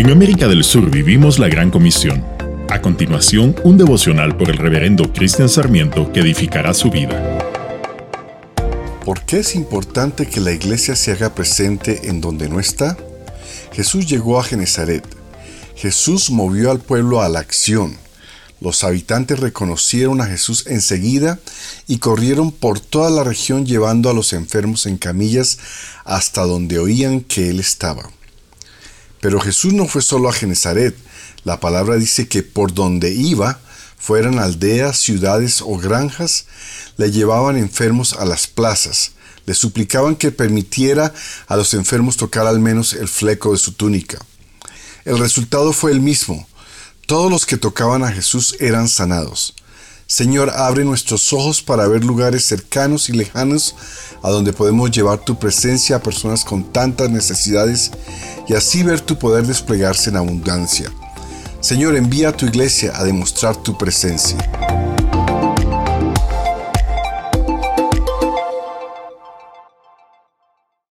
En América del Sur vivimos la Gran Comisión. A continuación, un devocional por el reverendo Cristian Sarmiento que edificará su vida. ¿Por qué es importante que la iglesia se haga presente en donde no está? Jesús llegó a Genezaret. Jesús movió al pueblo a la acción. Los habitantes reconocieron a Jesús enseguida y corrieron por toda la región llevando a los enfermos en camillas hasta donde oían que él estaba. Pero Jesús no fue solo a Genezaret. La palabra dice que por donde iba, fueran aldeas, ciudades o granjas, le llevaban enfermos a las plazas, le suplicaban que permitiera a los enfermos tocar al menos el fleco de su túnica. El resultado fue el mismo. Todos los que tocaban a Jesús eran sanados. Señor, abre nuestros ojos para ver lugares cercanos y lejanos a donde podemos llevar tu presencia a personas con tantas necesidades y así ver tu poder desplegarse en abundancia. Señor, envía a tu iglesia a demostrar tu presencia.